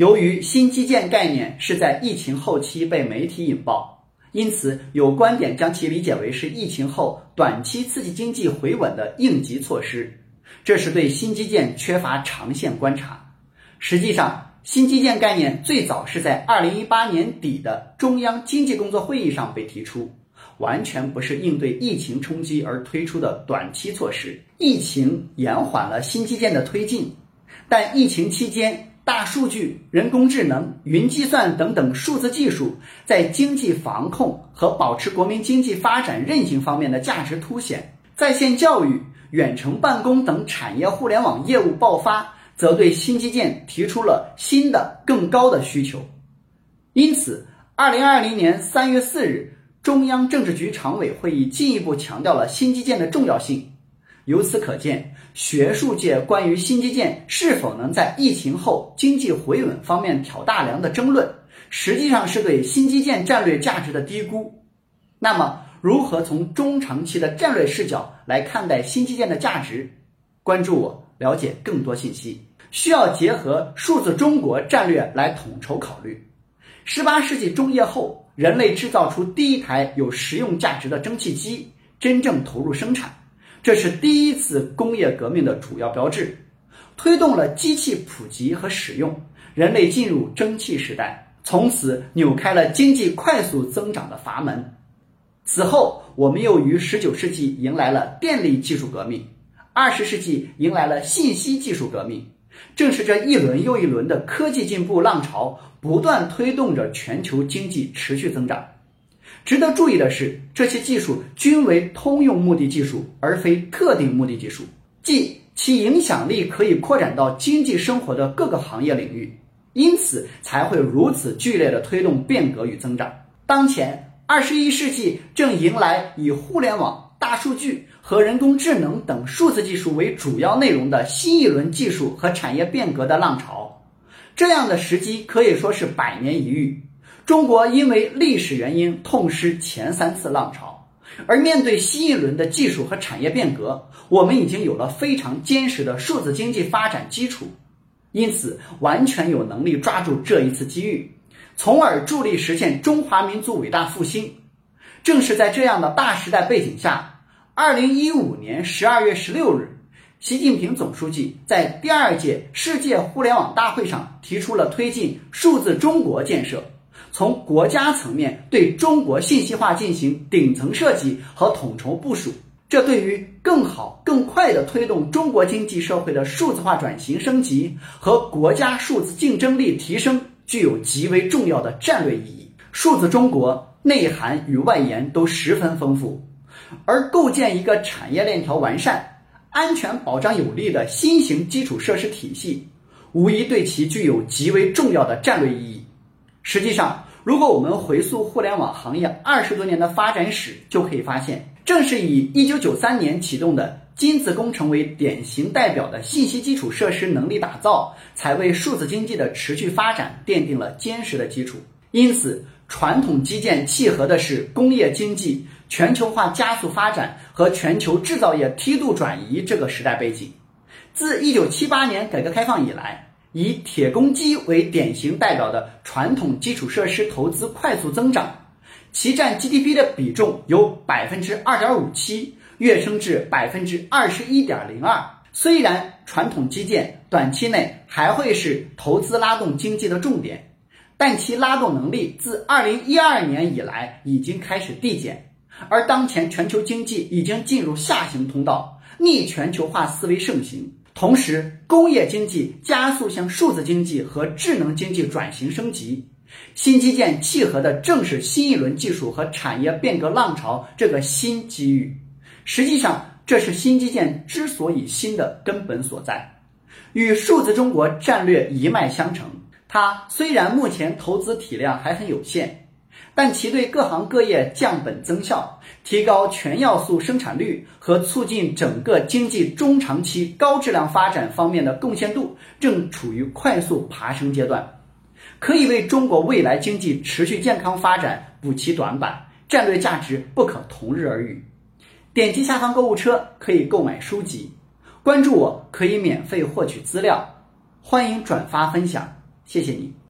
由于新基建概念是在疫情后期被媒体引爆，因此有观点将其理解为是疫情后短期刺激经济回稳的应急措施。这是对新基建缺乏长线观察。实际上，新基建概念最早是在二零一八年底的中央经济工作会议上被提出，完全不是应对疫情冲击而推出的短期措施。疫情延缓了新基建的推进，但疫情期间。大数据、人工智能、云计算等等数字技术在经济防控和保持国民经济发展韧性方面的价值凸显，在线教育、远程办公等产业互联网业务爆发，则对新基建提出了新的更高的需求。因此，二零二零年三月四日，中央政治局常委会议进一步强调了新基建的重要性。由此可见。学术界关于新基建是否能在疫情后经济回稳方面挑大梁的争论，实际上是对新基建战略价值的低估。那么，如何从中长期的战略视角来看待新基建的价值？关注我，了解更多信息。需要结合数字中国战略来统筹考虑。十八世纪中叶后，人类制造出第一台有实用价值的蒸汽机，真正投入生产。这是第一次工业革命的主要标志，推动了机器普及和使用，人类进入蒸汽时代，从此扭开了经济快速增长的阀门。此后，我们又于十九世纪迎来了电力技术革命，二十世纪迎来了信息技术革命。正是这一轮又一轮的科技进步浪潮，不断推动着全球经济持续增长。值得注意的是，这些技术均为通用目的技术，而非特定目的技术，即其影响力可以扩展到经济生活的各个行业领域，因此才会如此剧烈地推动变革与增长。当前，二十一世纪正迎来以互联网、大数据和人工智能等数字技术为主要内容的新一轮技术和产业变革的浪潮，这样的时机可以说是百年一遇。中国因为历史原因痛失前三次浪潮，而面对新一轮的技术和产业变革，我们已经有了非常坚实的数字经济发展基础，因此完全有能力抓住这一次机遇，从而助力实现中华民族伟大复兴。正是在这样的大时代背景下，二零一五年十二月十六日，习近平总书记在第二届世界互联网大会上提出了推进数字中国建设。从国家层面对中国信息化进行顶层设计和统筹部署，这对于更好、更快地推动中国经济社会的数字化转型升级和国家数字竞争力提升具有极为重要的战略意义。数字中国内涵与外延都十分丰富，而构建一个产业链条完善、安全保障有力的新型基础设施体系，无疑对其具有极为重要的战略意义。实际上，如果我们回溯互联网行业二十多年的发展史，就可以发现，正是以一九九三年启动的金子工程为典型代表的信息基础设施能力打造，才为数字经济的持续发展奠定了坚实的基础。因此，传统基建契合的是工业经济全球化加速发展和全球制造业梯度转移这个时代背景。自一九七八年改革开放以来，以铁公鸡为典型代表的传统基础设施投资快速增长，其占 GDP 的比重由百分之二点五七跃升至百分之二十一点零二。虽然传统基建短期内还会是投资拉动经济的重点，但其拉动能力自二零一二年以来已经开始递减，而当前全球经济已经进入下行通道，逆全球化思维盛行。同时，工业经济加速向数字经济和智能经济转型升级，新基建契合的正是新一轮技术和产业变革浪潮这个新机遇。实际上，这是新基建之所以新的根本所在，与数字中国战略一脉相承。它虽然目前投资体量还很有限。但其对各行各业降本增效、提高全要素生产率和促进整个经济中长期高质量发展方面的贡献度正处于快速爬升阶段，可以为中国未来经济持续健康发展补齐短板，战略价值不可同日而语。点击下方购物车可以购买书籍，关注我可以免费获取资料，欢迎转发分享。谢谢你。